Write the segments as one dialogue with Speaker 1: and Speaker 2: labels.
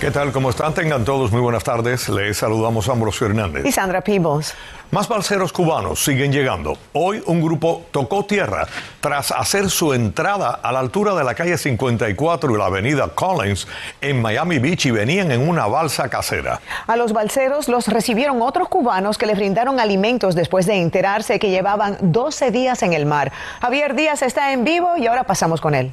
Speaker 1: ¿Qué tal? ¿Cómo están? Tengan todos muy buenas tardes. Les saludamos a Ambrosio Hernández.
Speaker 2: Y Sandra Peebles.
Speaker 1: Más balseros cubanos siguen llegando. Hoy un grupo tocó tierra tras hacer su entrada a la altura de la calle 54 y la avenida Collins en Miami Beach y venían en una balsa casera.
Speaker 2: A los balseros los recibieron otros cubanos que les brindaron alimentos después de enterarse que llevaban 12 días en el mar. Javier Díaz está en vivo y ahora pasamos con él.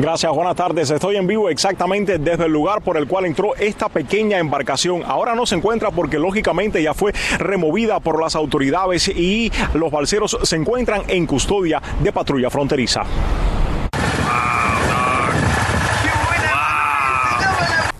Speaker 3: Gracias, buenas tardes. Estoy en vivo exactamente desde el lugar por el cual entró esta pequeña embarcación. Ahora no se encuentra porque lógicamente ya fue removida por las autoridades y los balseros se encuentran en custodia de patrulla fronteriza.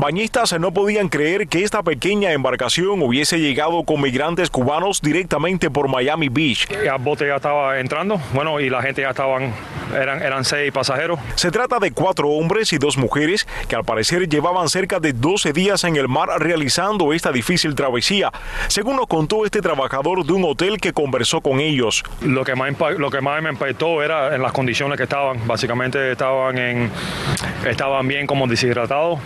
Speaker 3: Bañistas no podían creer que esta pequeña embarcación hubiese llegado con migrantes cubanos directamente por Miami Beach.
Speaker 4: El bote ya estaba entrando, bueno, y la gente ya estaban, eran, eran seis pasajeros.
Speaker 3: Se trata de cuatro hombres y dos mujeres que al parecer llevaban cerca de 12 días en el mar realizando esta difícil travesía, según nos contó este trabajador de un hotel que conversó con ellos.
Speaker 4: Lo que más, lo que más me impactó era en las condiciones que estaban. Básicamente estaban, en, estaban bien como deshidratados.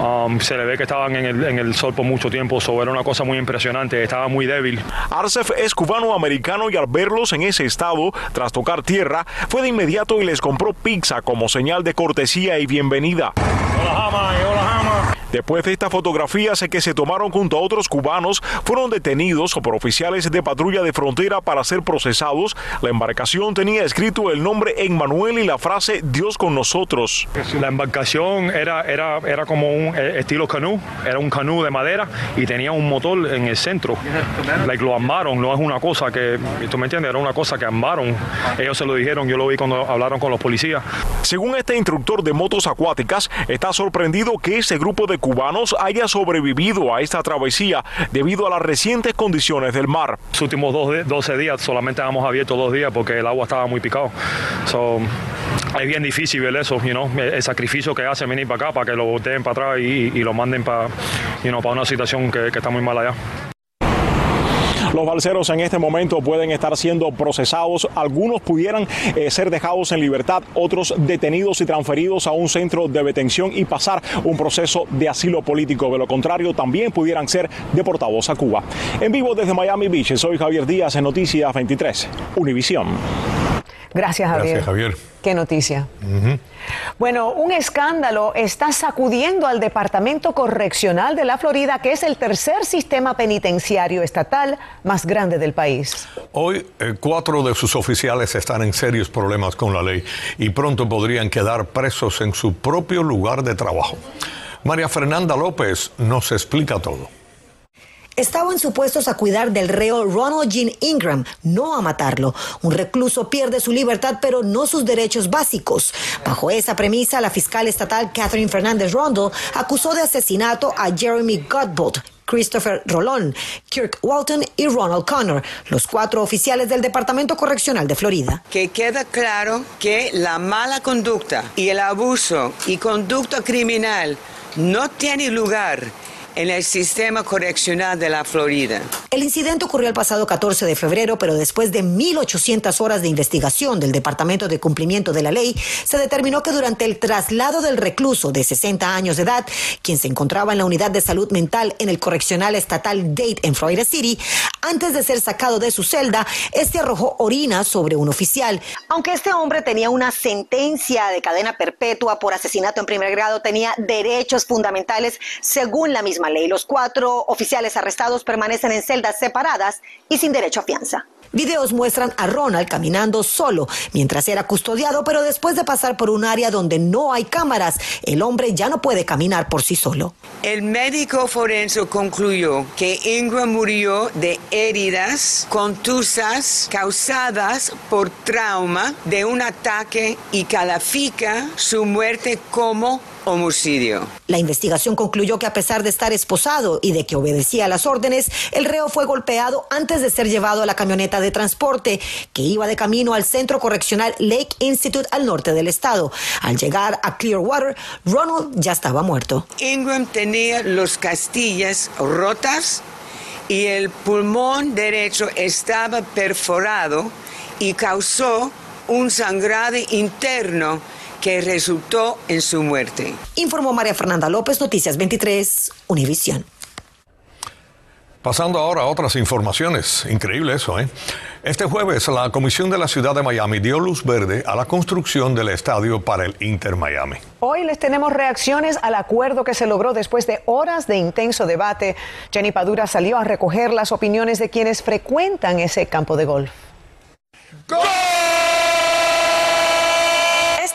Speaker 4: Um, se le ve que estaban en el, en el, sol por mucho tiempo, eso era una cosa muy impresionante, estaba muy débil.
Speaker 3: Arcef es cubano-americano y al verlos en ese estado, tras tocar tierra, fue de inmediato y les compró pizza como señal de cortesía y bienvenida.
Speaker 4: Hola, Hama, hola, Hama.
Speaker 3: Después de esta fotografía sé que se tomaron junto a otros cubanos, fueron detenidos por oficiales de patrulla de frontera para ser procesados. La embarcación tenía escrito el nombre en Manuel y la frase Dios con nosotros.
Speaker 4: La embarcación era, era, era como un estilo canú, era un canú de madera y tenía un motor en el centro. Like, lo armaron, no es una cosa que, tú me entiendes, era una cosa que armaron. Ellos se lo dijeron, yo lo vi cuando hablaron con los policías.
Speaker 3: Según este instructor de motos acuáticas, está sorprendido que ese grupo de cubanos haya sobrevivido a esta travesía debido a las recientes condiciones del mar.
Speaker 4: Los últimos 12 días solamente hemos abierto dos días porque el agua estaba muy picado. So, es bien difícil ver eso, you know, el sacrificio que hacen venir para acá para que lo volteen para atrás y, lo manden para, you know, para una situación que, que está muy mal allá.
Speaker 3: Los balseros en este momento pueden estar siendo procesados. Algunos pudieran eh, ser dejados en libertad, otros detenidos y transferidos a un centro de detención y pasar un proceso de asilo político. De lo contrario, también pudieran ser deportados a Cuba. En vivo desde Miami Beach, soy Javier Díaz en Noticias 23, Univisión.
Speaker 2: Gracias, Javier.
Speaker 1: Gracias, Javier.
Speaker 2: Qué noticia. Uh -huh. Bueno, un escándalo está sacudiendo al Departamento Correccional de la Florida, que es el tercer sistema penitenciario estatal más grande del país.
Speaker 1: Hoy, eh, cuatro de sus oficiales están en serios problemas con la ley y pronto podrían quedar presos en su propio lugar de trabajo. María Fernanda López nos explica todo
Speaker 5: estaban supuestos a cuidar del reo Ronald Jean Ingram, no a matarlo. Un recluso pierde su libertad, pero no sus derechos básicos. Bajo esa premisa, la fiscal estatal Catherine Fernández Rondo acusó de asesinato a Jeremy Godbolt, Christopher Rolón, Kirk Walton y Ronald Connor, los cuatro oficiales del Departamento Correccional de Florida.
Speaker 6: Que queda claro que la mala conducta y el abuso y conducta criminal no tiene lugar en el sistema correccional de la Florida.
Speaker 5: El incidente ocurrió el pasado 14 de febrero, pero después de 1.800 horas de investigación del Departamento de Cumplimiento de la Ley, se determinó que durante el traslado del recluso de 60 años de edad, quien se encontraba en la unidad de salud mental en el correccional estatal Dade en Florida City, antes de ser sacado de su celda, este arrojó orina sobre un oficial. Aunque este hombre tenía una sentencia de cadena perpetua por asesinato en primer grado, tenía derechos fundamentales según la misma ley. Los cuatro oficiales arrestados permanecen en celdas separadas y sin derecho a fianza. Videos muestran a Ronald caminando solo mientras era custodiado, pero después de pasar por un área donde no hay cámaras, el hombre ya no puede caminar por sí solo.
Speaker 6: El médico forense concluyó que Ingram murió de heridas contusas causadas por trauma de un ataque y califica su muerte como homicidio.
Speaker 5: La investigación concluyó que a pesar de estar esposado y de que obedecía a las órdenes, el reo fue golpeado antes de ser llevado a la camioneta de transporte que iba de camino al centro correccional Lake Institute al norte del estado. Al llegar a Clearwater, Ronald ya estaba muerto.
Speaker 6: Ingram tenía los castillas rotas y el pulmón derecho estaba perforado y causó un sangrado interno que resultó en su muerte.
Speaker 5: Informó María Fernanda López, Noticias 23, Univisión.
Speaker 1: Pasando ahora a otras informaciones. Increíble eso, ¿eh? Este jueves la Comisión de la Ciudad de Miami dio luz verde a la construcción del estadio para el Inter Miami.
Speaker 2: Hoy les tenemos reacciones al acuerdo que se logró después de horas de intenso debate. Jenny Padura salió a recoger las opiniones de quienes frecuentan ese campo de golf.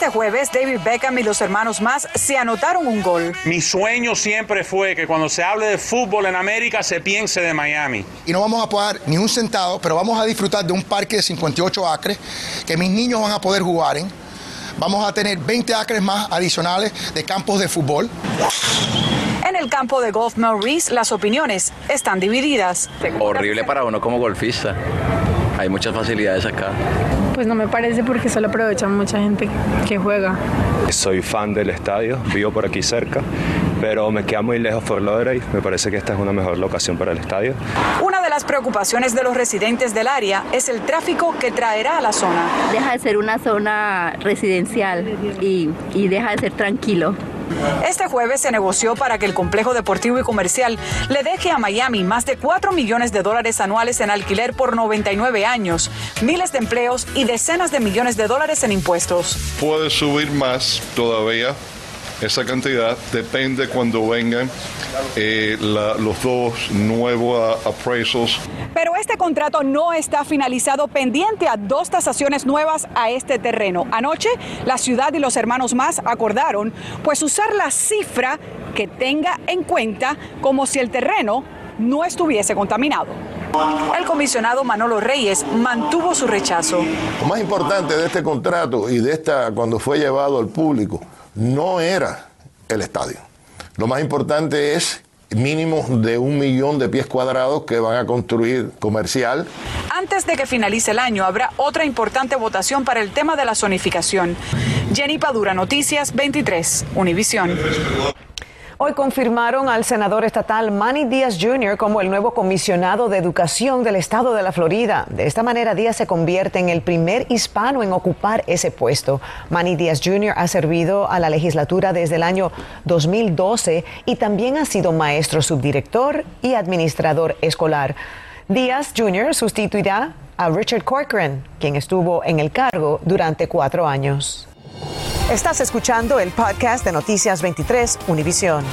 Speaker 7: Este jueves, David Beckham y los hermanos más se anotaron un gol.
Speaker 8: Mi sueño siempre fue que cuando se hable de fútbol en América se piense de Miami.
Speaker 9: Y no vamos a pagar ni un centavo, pero vamos a disfrutar de un parque de 58 acres que mis niños van a poder jugar en. Vamos a tener 20 acres más adicionales de campos de fútbol.
Speaker 7: En el campo de golf Maurice, las opiniones están divididas.
Speaker 10: Horrible para uno como golfista. Hay muchas facilidades acá.
Speaker 11: Pues no me parece porque solo aprovechan mucha gente que juega.
Speaker 12: Soy fan del estadio, vivo por aquí cerca, pero me queda muy lejos Fort Lauderdale. Me parece que esta es una mejor locación para el estadio.
Speaker 7: Una de las preocupaciones de los residentes del área es el tráfico que traerá a la zona.
Speaker 11: Deja de ser una zona residencial y, y deja de ser tranquilo.
Speaker 7: Este jueves se negoció para que el complejo deportivo y comercial le deje a Miami más de 4 millones de dólares anuales en alquiler por 99 años, miles de empleos y decenas de millones de dólares en impuestos.
Speaker 13: Puede subir más todavía. Esa cantidad depende cuando vengan eh, la, los dos nuevos appraisals.
Speaker 7: Pero este contrato no está finalizado pendiente a dos tasaciones nuevas a este terreno. Anoche la ciudad y los hermanos más acordaron pues usar la cifra que tenga en cuenta como si el terreno no estuviese contaminado. El comisionado Manolo Reyes mantuvo su rechazo.
Speaker 14: Lo más importante de este contrato y de esta cuando fue llevado al público no era el estadio. Lo más importante es mínimo de un millón de pies cuadrados que van a construir comercial.
Speaker 7: Antes de que finalice el año habrá otra importante votación para el tema de la zonificación. Jenny Padura, Noticias 23, Univisión.
Speaker 2: Hoy confirmaron al senador estatal Manny Díaz Jr. como el nuevo comisionado de educación del estado de la Florida. De esta manera, Díaz se convierte en el primer hispano en ocupar ese puesto. Manny Díaz Jr. ha servido a la legislatura desde el año 2012 y también ha sido maestro subdirector y administrador escolar. Díaz Jr. sustituirá a Richard Corcoran, quien estuvo en el cargo durante cuatro años. Estás escuchando el podcast de Noticias 23 Univisión.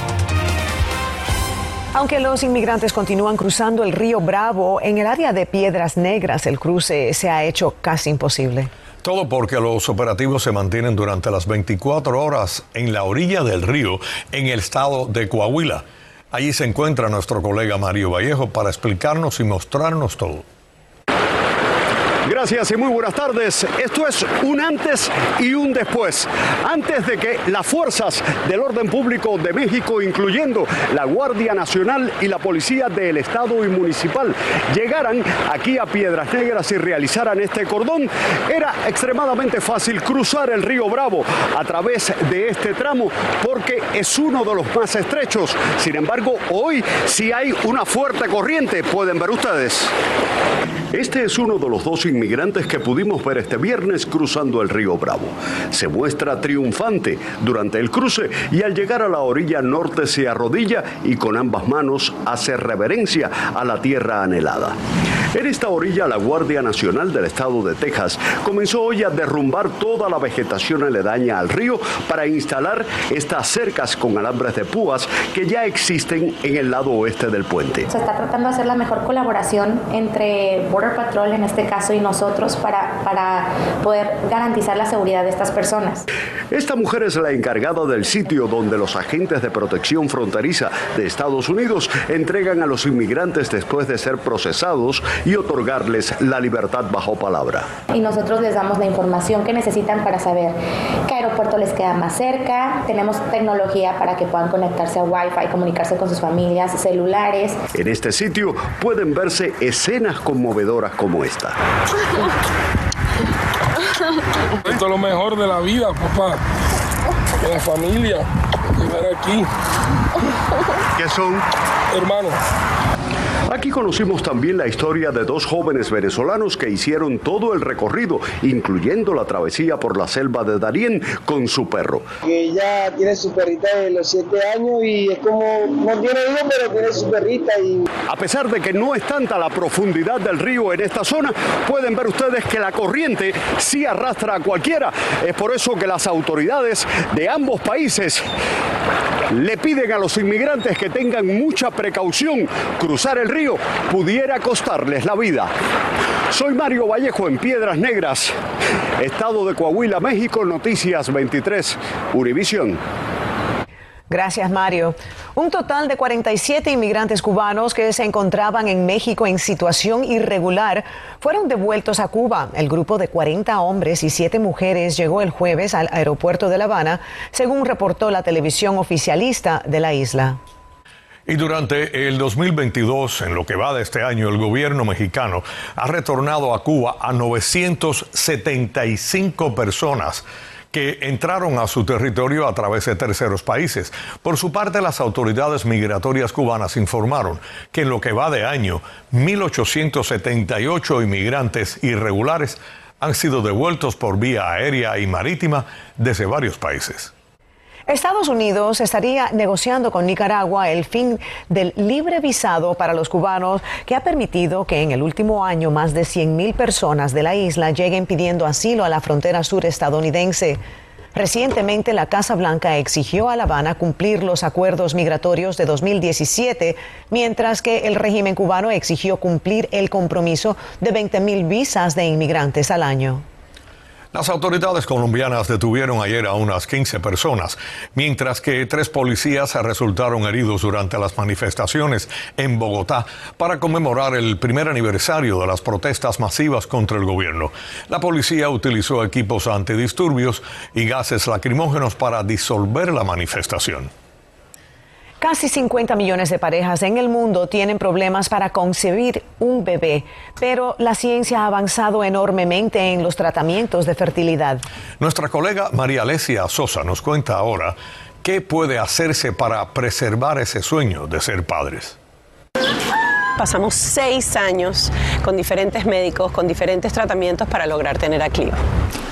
Speaker 2: Aunque los inmigrantes continúan cruzando el río Bravo, en el área de Piedras Negras el cruce se ha hecho casi imposible.
Speaker 1: Todo porque los operativos se mantienen durante las 24 horas en la orilla del río en el estado de Coahuila. Allí se encuentra nuestro colega Mario Vallejo para explicarnos y mostrarnos todo.
Speaker 15: Gracias y muy buenas tardes. Esto es un antes y un después. Antes de que las fuerzas del orden público de México, incluyendo la Guardia Nacional y la Policía del Estado y Municipal, llegaran aquí a Piedras Negras y realizaran este cordón, era extremadamente fácil cruzar el río Bravo a través de este tramo porque es uno de los más estrechos. Sin embargo, hoy sí hay una fuerte corriente, pueden ver ustedes. Este es uno de los dos inmigrantes que pudimos ver este viernes cruzando el río Bravo. Se muestra triunfante durante el cruce y al llegar a la orilla norte se arrodilla y con ambas manos hace reverencia a la tierra anhelada. En esta orilla la Guardia Nacional del Estado de Texas comenzó hoy a derrumbar toda la vegetación aledaña al río para instalar estas cercas con alambres de púas que ya existen en el lado oeste del puente.
Speaker 16: Se está tratando de hacer la mejor colaboración entre Border Patrol en este caso y nosotros para, para poder garantizar la seguridad de estas personas.
Speaker 15: Esta mujer es la encargada del sitio donde los agentes de protección fronteriza de Estados Unidos entregan a los inmigrantes después de ser procesados y otorgarles la libertad bajo palabra.
Speaker 16: Y nosotros les damos la información que necesitan para saber qué aeropuerto les queda más cerca. Tenemos tecnología para que puedan conectarse a Wi-Fi, comunicarse con sus familias, celulares.
Speaker 15: En este sitio pueden verse escenas conmovedoras como esta.
Speaker 17: Esto es lo mejor de la vida, papá. De la familia. Estar aquí.
Speaker 15: ¿Qué son?
Speaker 17: Hermanos.
Speaker 15: Aquí conocimos también la historia de dos jóvenes venezolanos que hicieron todo el recorrido, incluyendo la travesía por la selva de Darién con su perro.
Speaker 18: Ella tiene su perrita de los siete años y es como, no tiene hijo, pero tiene su perrita. Y...
Speaker 15: A pesar de que no es tanta la profundidad del río en esta zona, pueden ver ustedes que la corriente sí arrastra a cualquiera. Es por eso que las autoridades de ambos países le piden a los inmigrantes que tengan mucha precaución. Cruzar el río pudiera costarles la vida. Soy Mario Vallejo en Piedras Negras, Estado de Coahuila, México, Noticias 23, Univisión.
Speaker 2: Gracias, Mario. Un total de 47 inmigrantes cubanos que se encontraban en México en situación irregular fueron devueltos a Cuba. El grupo de 40 hombres y 7 mujeres llegó el jueves al aeropuerto de La Habana, según reportó la televisión oficialista de la isla.
Speaker 1: Y durante el 2022, en lo que va de este año, el gobierno mexicano ha retornado a Cuba a 975 personas que entraron a su territorio a través de terceros países. Por su parte, las autoridades migratorias cubanas informaron que en lo que va de año, 1.878 inmigrantes irregulares han sido devueltos por vía aérea y marítima desde varios países.
Speaker 2: Estados Unidos estaría negociando con Nicaragua el fin del libre visado para los cubanos que ha permitido que en el último año más de 100.000 personas de la isla lleguen pidiendo asilo a la frontera sur estadounidense. Recientemente la Casa Blanca exigió a La Habana cumplir los acuerdos migratorios de 2017, mientras que el régimen cubano exigió cumplir el compromiso de 20.000 visas de inmigrantes al año.
Speaker 1: Las autoridades colombianas detuvieron ayer a unas 15 personas, mientras que tres policías resultaron heridos durante las manifestaciones en Bogotá para conmemorar el primer aniversario de las protestas masivas contra el gobierno. La policía utilizó equipos antidisturbios y gases lacrimógenos para disolver la manifestación.
Speaker 2: Casi 50 millones de parejas en el mundo tienen problemas para concebir un bebé, pero la ciencia ha avanzado enormemente en los tratamientos de fertilidad.
Speaker 1: Nuestra colega María Alesia Sosa nos cuenta ahora qué puede hacerse para preservar ese sueño de ser padres.
Speaker 19: Pasamos seis años con diferentes médicos, con diferentes tratamientos para lograr tener a Clio.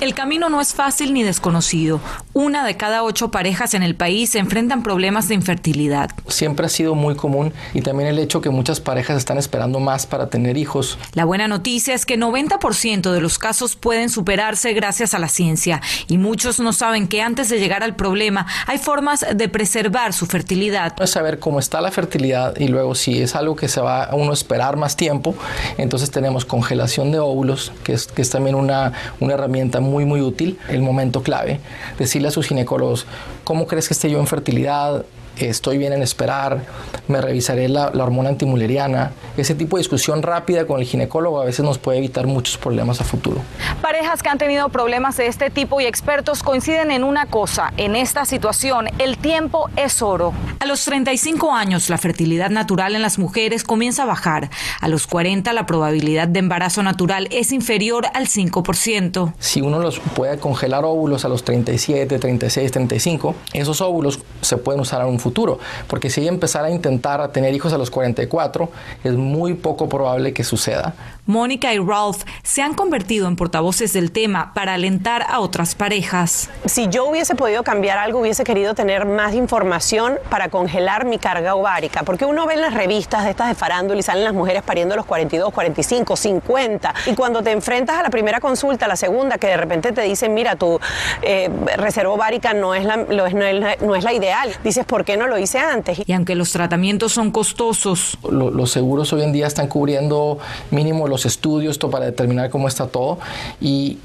Speaker 20: El camino no es fácil ni desconocido. Una de cada ocho parejas en el país se enfrentan problemas de infertilidad.
Speaker 21: Siempre ha sido muy común y también el hecho que muchas parejas están esperando más para tener hijos.
Speaker 20: La buena noticia es que 90% de los casos pueden superarse gracias a la ciencia y muchos no saben que antes de llegar al problema hay formas de preservar su fertilidad.
Speaker 21: Es saber cómo está la fertilidad y luego si es algo que se va a uno esperar más tiempo, entonces tenemos congelación de óvulos, que es, que es también una, una herramienta muy, muy útil. El momento clave, decirle a sus ginecólogos, ¿cómo crees que esté yo en fertilidad? Estoy bien en esperar, me revisaré la, hormona antimuleriana. Ese tipo de discusión rápida con el ginecólogo a veces nos puede evitar muchos problemas a futuro.
Speaker 7: Parejas que han tenido problemas de este tipo y expertos coinciden en una cosa, en esta situación el tiempo es oro.
Speaker 20: A los 35 años la fertilidad natural en las mujeres comienza a bajar. A los 40 la probabilidad de embarazo natural es inferior al 5%.
Speaker 21: Si uno los puede congelar óvulos a los 37, 36, 35, esos óvulos se pueden usar a un futuro, porque si ella empezara a intentar a tener hijos a los 44, es muy poco probable que suceda.
Speaker 20: Mónica y Ralph se han convertido en portavoces del tema para alentar a otras parejas.
Speaker 19: Si yo hubiese podido cambiar algo, hubiese querido tener más información para congelar mi carga ovárica, porque uno ve en las revistas de estas de farándula y salen las mujeres pariendo a los 42, 45, 50, y cuando te enfrentas a la primera consulta, a la segunda, que de repente te dicen, mira, tu eh, reserva ovárica no es, la, no, es la, no es la ideal, dices, ¿por qué no lo hice antes?
Speaker 20: Y aunque los tratamientos son costosos,
Speaker 21: los seguros hoy en día están cubriendo mínimo los estudios para determinar cómo está todo y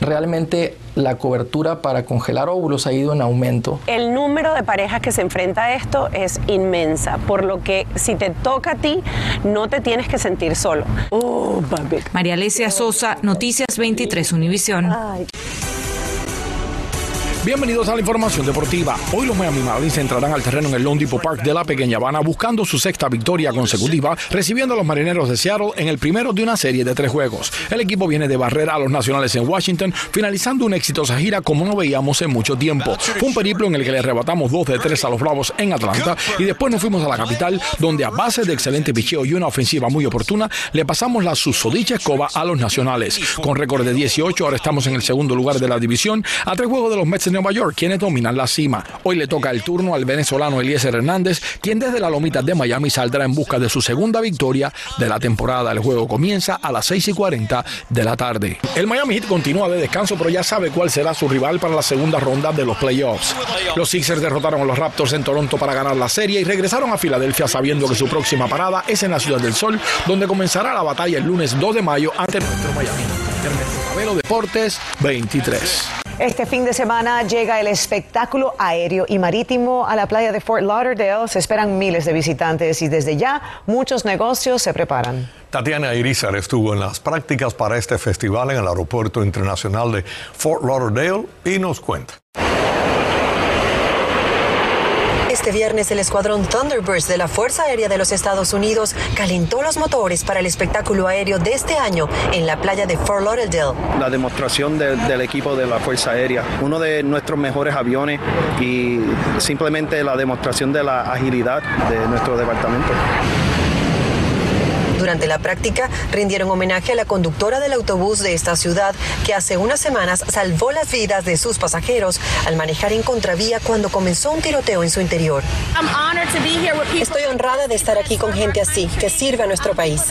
Speaker 21: realmente la cobertura para congelar óvulos ha ido en aumento.
Speaker 19: El número de parejas que se enfrenta a esto es inmensa, por lo que si te toca a ti, no te tienes que sentir solo.
Speaker 20: Oh, María Alesia Sosa, Noticias 23 Univisión.
Speaker 17: Bienvenidos a la información deportiva. Hoy los Miami Marlins entrarán al terreno en el Lone Depot Park de la Pequeña Habana buscando su sexta victoria consecutiva, recibiendo a los marineros de Seattle en el primero de una serie de tres juegos. El equipo viene de barrera a los nacionales en Washington, finalizando una exitosa gira como no veíamos en mucho tiempo. Fue un periplo en el que le arrebatamos dos de tres a los Bravos en Atlanta y después nos fuimos a la capital, donde a base de excelente picheo y una ofensiva muy oportuna, le pasamos la susodicha escoba a los nacionales. Con récord de 18, ahora estamos en el segundo lugar de la división, a tres juegos de los Mets Nueva York, quienes dominan la cima. Hoy le toca el turno al venezolano Eliezer Hernández, quien desde la lomita de Miami saldrá en busca de su segunda victoria de la temporada. El juego comienza a las 6 y 40 de la tarde. El Miami Heat continúa de descanso, pero ya sabe cuál será su rival para la segunda ronda de los playoffs. Los Sixers derrotaron a los Raptors en Toronto para ganar la serie y regresaron a Filadelfia sabiendo que su próxima parada es en la Ciudad del Sol, donde comenzará la batalla el lunes 2 de mayo ante nuestro Miami. Deportes 23.
Speaker 2: Este fin de semana llega el espectáculo aéreo y marítimo a la playa de Fort Lauderdale. Se esperan miles de visitantes y desde ya muchos negocios se preparan.
Speaker 1: Tatiana Irizar estuvo en las prácticas para este festival en el Aeropuerto Internacional de Fort Lauderdale y nos cuenta.
Speaker 22: Este viernes el escuadrón Thunderbirds de la Fuerza Aérea de los Estados Unidos calentó los motores para el espectáculo aéreo de este año en la playa de Fort Lauderdale.
Speaker 23: La demostración del equipo de la Fuerza Aérea, uno de nuestros mejores aviones y simplemente la demostración de la agilidad de nuestro departamento.
Speaker 22: Durante la práctica rindieron homenaje a la conductora del autobús de esta ciudad que hace unas semanas salvó las vidas de sus pasajeros al manejar en contravía cuando comenzó un tiroteo en su interior. Estoy honrada de estar aquí con gente así, que sirve a nuestro país.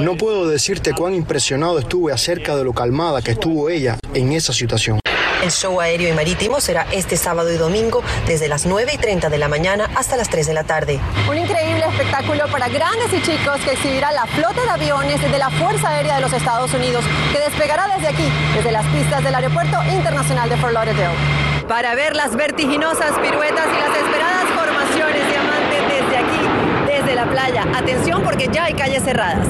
Speaker 24: No puedo decirte cuán impresionado estuve acerca de lo calmada que estuvo ella en esa situación.
Speaker 22: El show aéreo y marítimo será este sábado y domingo desde las 9 y 30 de la mañana hasta las 3 de la tarde.
Speaker 25: Un increíble espectáculo para grandes y chicos que exhibirá la flota de aviones de la Fuerza Aérea de los Estados Unidos que despegará desde aquí, desde las pistas del Aeropuerto Internacional de Fort Lauderdale. Para ver las vertiginosas piruetas y las esperadas formaciones diamantes desde aquí, desde la playa. Atención porque ya hay calles cerradas.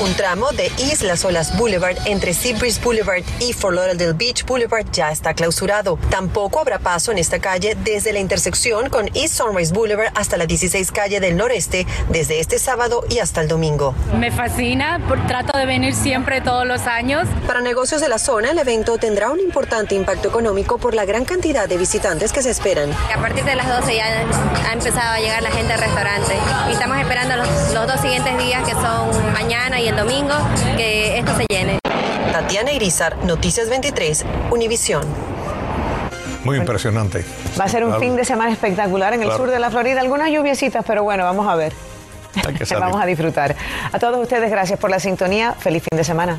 Speaker 22: Un tramo de Islas Olas Boulevard entre Seabreeze Boulevard y Fort Lauderdale Beach Boulevard ya está clausurado. Tampoco habrá paso en esta calle desde la intersección con East Sunrise Boulevard hasta la 16 calle del noreste desde este sábado y hasta el domingo.
Speaker 26: Me fascina, trato de venir siempre todos los años.
Speaker 22: Para negocios de la zona, el evento tendrá un importante impacto económico por la gran cantidad de visitantes que se esperan.
Speaker 27: A partir de las 12 ya ha empezado a llegar la gente al restaurante y estamos esperando los, los dos siguientes días que son mañana y el domingo que esto se llene.
Speaker 22: Tatiana Irizar, Noticias 23, Univisión.
Speaker 1: Muy impresionante.
Speaker 2: Va a ser un fin de semana espectacular en el
Speaker 1: Claro.
Speaker 2: sur de la Florida. Algunas lluviecitas, pero bueno, vamos a ver.
Speaker 1: Hay que salir.
Speaker 2: vamos a disfrutar. A todos ustedes, gracias por la sintonía. Feliz fin de semana.